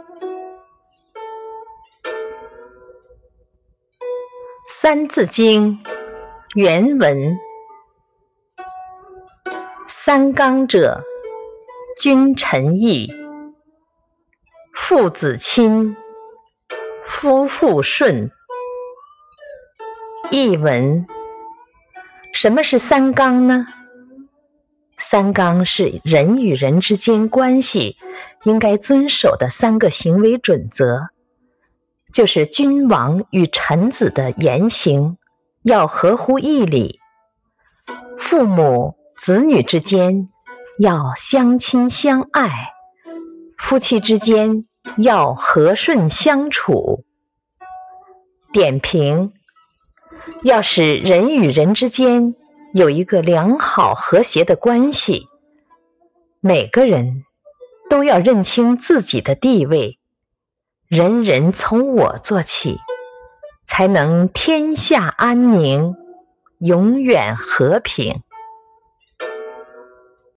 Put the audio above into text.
《三字经》原文：三纲者，君臣义，父子亲，夫妇顺。译文：什么是三纲呢？三纲是人与人之间关系应该遵守的三个行为准则。就是君王与臣子的言行要合乎义理，父母子女之间要相亲相爱，夫妻之间要和顺相处。点评：要使人与人之间有一个良好和谐的关系，每个人都要认清自己的地位。人人从我做起，才能天下安宁，永远和平。